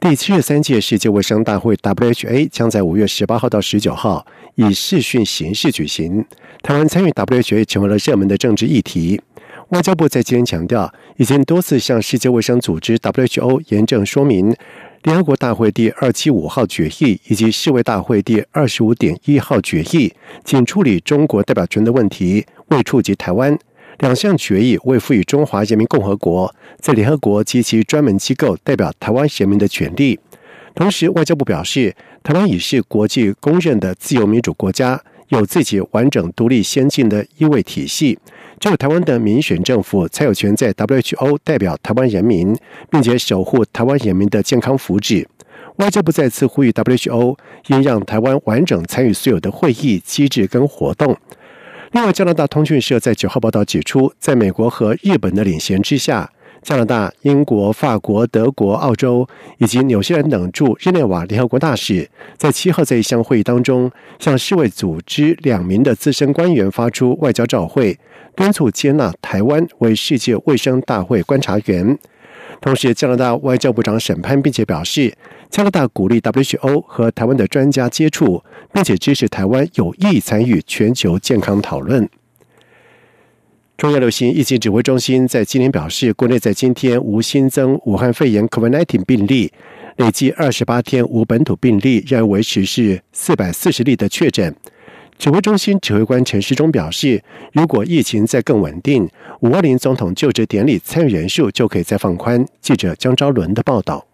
第七十三届世界卫生大会 （WHA） 将在五月十八号到十九号以视讯形式举行。台湾参与 WHA 成为了热门的政治议题。外交部在今天强调，已经多次向世界卫生组织 WHO 严正说明，联合国大会第二七五号决议以及世卫大会第二十五点一号决议仅处理中国代表权的问题，未触及台湾。两项决议未赋予中华人民共和国在联合国及其专门机构代表台湾人民的权利。同时，外交部表示，台湾已是国际公认的自由民主国家，有自己完整、独立、先进的议会体系。只有台湾的民选政府才有权在 WHO 代表台湾人民，并且守护台湾人民的健康福祉。外交部再次呼吁 WHO 应让台湾完整参与所有的会议机制跟活动。另外，加拿大通讯社在九号报道指出，在美国和日本的领衔之下，加拿大、英国、法国、德国、澳洲以及纽西兰等驻日内瓦联合国大使，在七号在一项会议当中，向世卫组织两名的资深官员发出外交照会，敦促接纳台湾为世界卫生大会观察员。同时，加拿大外交部长审判，并且表示，加拿大鼓励 WHO 和台湾的专家接触，并且支持台湾有意参与全球健康讨论。中央流行疫情指挥中心在今天表示，国内在今天无新增武汉肺炎 COVID-19 病例，累计二十八天无本土病例，仍维持是四百四十例的确诊。指挥中心指挥官陈时中表示，如果疫情再更稳定，五二零总统就职典礼参与人数就可以再放宽。记者江昭伦的报道。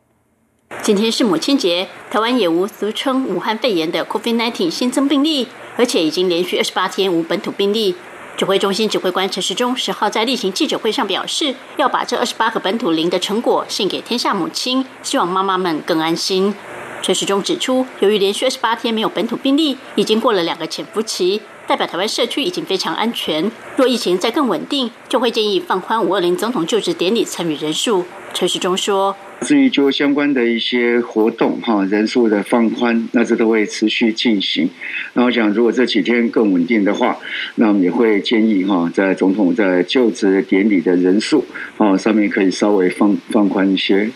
今天是母亲节，台湾也无俗称武汉肺炎的 COVID-19 新增病例，而且已经连续二十八天无本土病例。指挥中心指挥官陈时中十号在例行记者会上表示，要把这二十八个本土零的成果献给天下母亲，希望妈妈们更安心。陈时中指出，由于连续二十八天没有本土病例，已经过了两个潜伏期，代表台湾社区已经非常安全。若疫情再更稳定，就会建议放宽五二零总统就职典礼参与人数。陈时中说：“至于就相关的一些活动，哈人数的放宽，那这都会持续进行。那我想，如果这几天更稳定的话，那我们也会建议哈，在总统在就职典礼的人数，哦上面可以稍微放放宽一些。”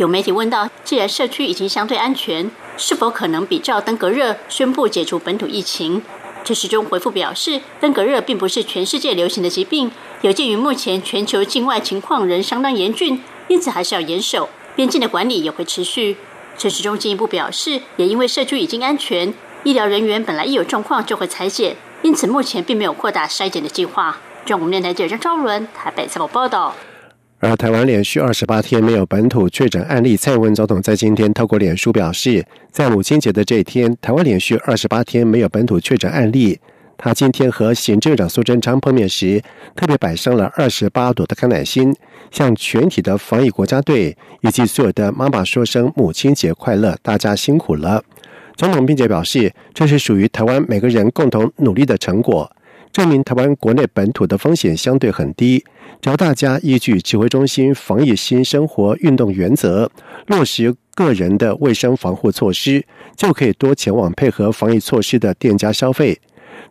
有媒体问到，既然社区已经相对安全，是否可能比照登革热宣布解除本土疫情？陈时中回复表示，登革热并不是全世界流行的疾病，有鉴于目前全球境外情况仍相当严峻，因此还是要严守边境的管理也会持续。陈时中进一步表示，也因为社区已经安全，医疗人员本来一有状况就会裁剪，因此目前并没有扩大筛检的计划。中国电台记者张昭伦台北采访报道。而台湾连续二十八天没有本土确诊案例，蔡英文总统在今天透过脸书表示，在母亲节的这一天，台湾连续二十八天没有本土确诊案例。他今天和行政长苏贞昌碰面时，特别摆上了二十八朵的康乃馨，向全体的防疫国家队以及所有的妈妈说声母亲节快乐，大家辛苦了。总统并且表示，这是属于台湾每个人共同努力的成果。证明台湾国内本土的风险相对很低，只要大家依据指挥中心防疫新生活运动原则，落实个人的卫生防护措施，就可以多前往配合防疫措施的店家消费。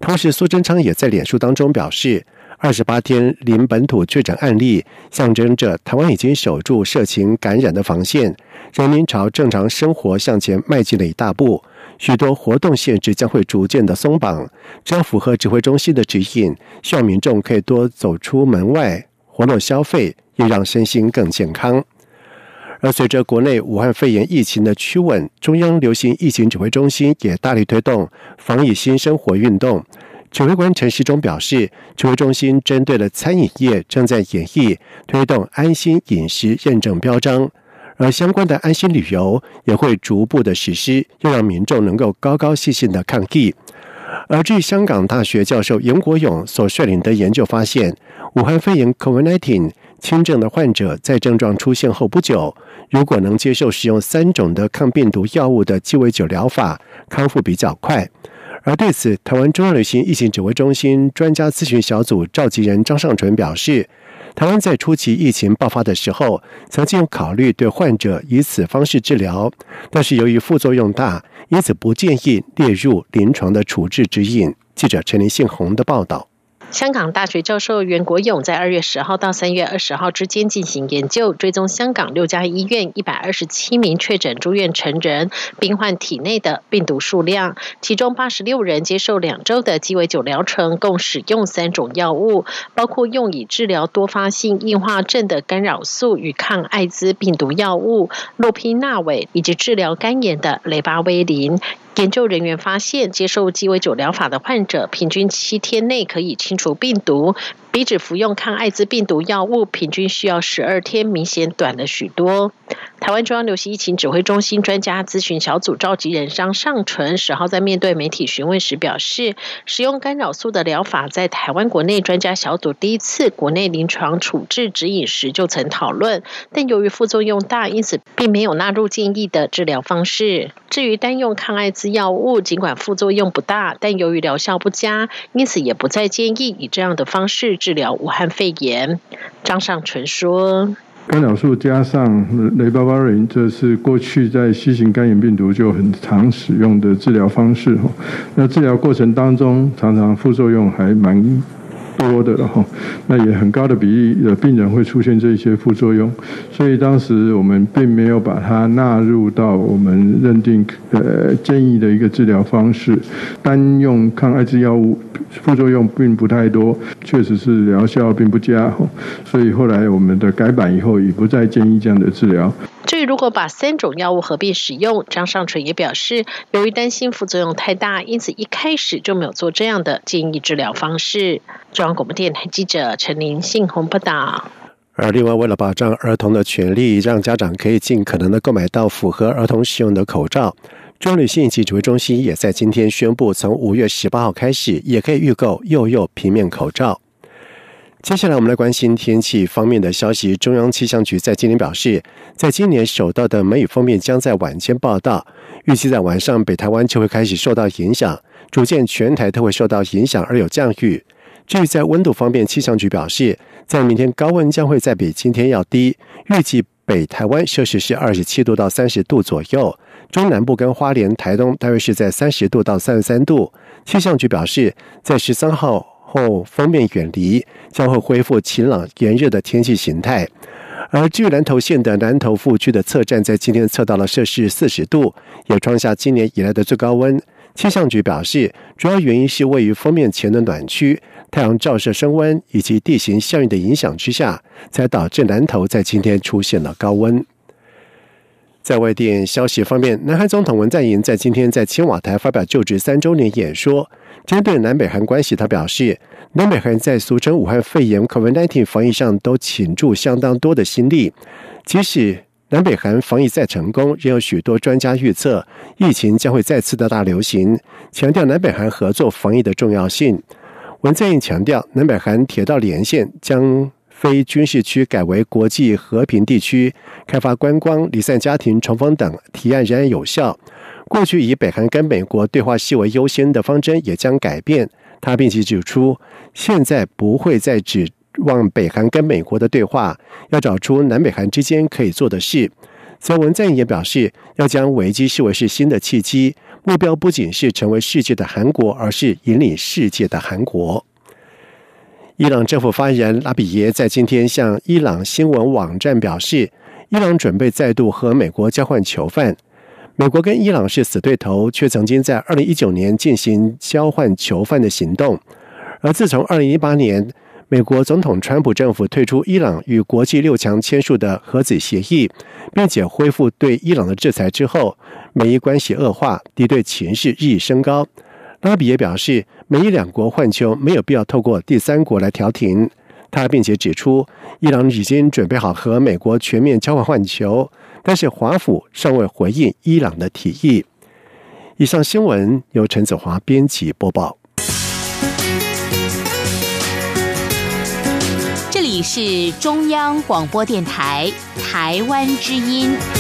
同时，苏贞昌也在脸书当中表示，二十八天零本土确诊案例，象征着台湾已经守住社情感染的防线，人民朝正常生活向前迈进了一大步。许多活动限制将会逐渐的松绑，只要符合指挥中心的指引，希望民众可以多走出门外，活络消费，也让身心更健康。而随着国内武汉肺炎疫情的趋稳，中央流行疫情指挥中心也大力推动防疫新生活运动。指挥官陈时中表示，指挥中心针对了餐饮业，正在演绎推动安心饮食认证标章。而相关的安心旅游也会逐步的实施，要让民众能够高高兴兴的抗疫。而据香港大学教授严国勇所率领的研究发现，武汉肺炎 （COVID-19） 轻症的患者在症状出现后不久，如果能接受使用三种的抗病毒药物的鸡尾酒疗法，康复比较快。而对此，台湾中央流行疫情指挥中心专家咨询小组召集人张尚淳表示，台湾在初期疫情爆发的时候，曾经考虑对患者以此方式治疗，但是由于副作用大，因此不建议列入临床的处置指引。记者陈林信宏的报道。香港大学教授袁国勇在二月十号到三月二十号之间进行研究，追踪香港六家医院一百二十七名确诊住院成人病患体内的病毒数量，其中八十六人接受两周的鸡尾酒疗程，共使用三种药物，包括用以治疗多发性硬化症的干扰素与抗艾滋病毒药物洛匹那韦，以及治疗肝炎的雷巴威林。研究人员发现，接受鸡尾酒疗法的患者，平均七天内可以清除病毒。比只服用抗艾滋病毒药物平均需要十二天，明显短了许多。台湾中央流行疫情指挥中心专家咨询小组召集人张尚纯十号在面对媒体询问时表示，使用干扰素的疗法在台湾国内专家小组第一次国内临床处置指引时就曾讨论，但由于副作用大，因此并没有纳入建议的治疗方式。至于单用抗艾滋药物，尽管副作用不大，但由于疗效不佳，因此也不再建议以这样的方式。治疗武汉肺炎，张尚纯说：“干扰素加上雷巴巴林，这是过去在新型肝炎病毒就很常使用的治疗方式。那治疗过程当中，常常副作用还蛮。”多的了哈，那也很高的比例的病人会出现这些副作用，所以当时我们并没有把它纳入到我们认定呃建议的一个治疗方式。单用抗艾滋药物副作用并不太多，确实是疗效并不佳，所以后来我们的改版以后也不再建议这样的治疗。至于如果把三种药物合并使用，张尚纯也表示，由于担心副作用太大，因此一开始就没有做这样的建议治疗方式。中央广播电台记者陈林信宏报道。而另外，为了保障儿童的权利，让家长可以尽可能的购买到符合儿童使用的口罩，中旅信息指挥中心也在今天宣布，从五月十八号开始，也可以预购幼幼平面口罩。接下来，我们来关心天气方面的消息。中央气象局在今天表示，在今年首道的梅雨封面将在晚间报道，预计在晚上北台湾就会开始受到影响，逐渐全台都会受到影响而有降雨。至于在温度方面，气象局表示，在明天高温将会再比今天要低，预计北台湾摄氏是二十七度到三十度左右，中南部跟花莲、台东大约是在三十度到三十三度。气象局表示，在十三号。后封面远离，将会恢复晴朗炎热的天气形态。而至于南投县的南投副区的测站，在今天测到了摄氏四十度，也创下今年以来的最高温。气象局表示，主要原因是位于封面前的暖区，太阳照射升温以及地形效应的影响之下，才导致南投在今天出现了高温。在外电消息方面，南韩总统文在寅在今天在青瓦台发表就职三周年演说。针对南北韩关系，他表示，南北韩在俗称武汉肺炎 （COVID-19） 防疫上都倾注相当多的心力。即使南北韩防疫再成功，仍有许多专家预测疫情将会再次的大流行，强调南北韩合作防疫的重要性。文在寅强调，南北韩铁道连线将非军事区改为国际和平地区，开发观光、离散家庭、重逢等提案仍然有效。过去以北韩跟美国对话系为优先的方针也将改变。他并且指出，现在不会再指望北韩跟美国的对话，要找出南北韩之间可以做的事。此外，文在寅也表示，要将危机视为是新的契机，目标不仅是成为世界的韩国，而是引领世界的韩国。伊朗政府发言人拉比耶在今天向伊朗新闻网站表示，伊朗准备再度和美国交换囚犯。美国跟伊朗是死对头，却曾经在二零一九年进行交换囚犯的行动。而自从二零一八年美国总统川普政府退出伊朗与国际六强签署的核子协议，并且恢复对伊朗的制裁之后，美伊关系恶化，敌对情势日益升高。拉比也表示，美伊两国换球没有必要透过第三国来调停。他并且指出，伊朗已经准备好和美国全面交换换球。但是华府尚未回应伊朗的提议。以上新闻由陈子华编辑播报。这里是中央广播电台台湾之音。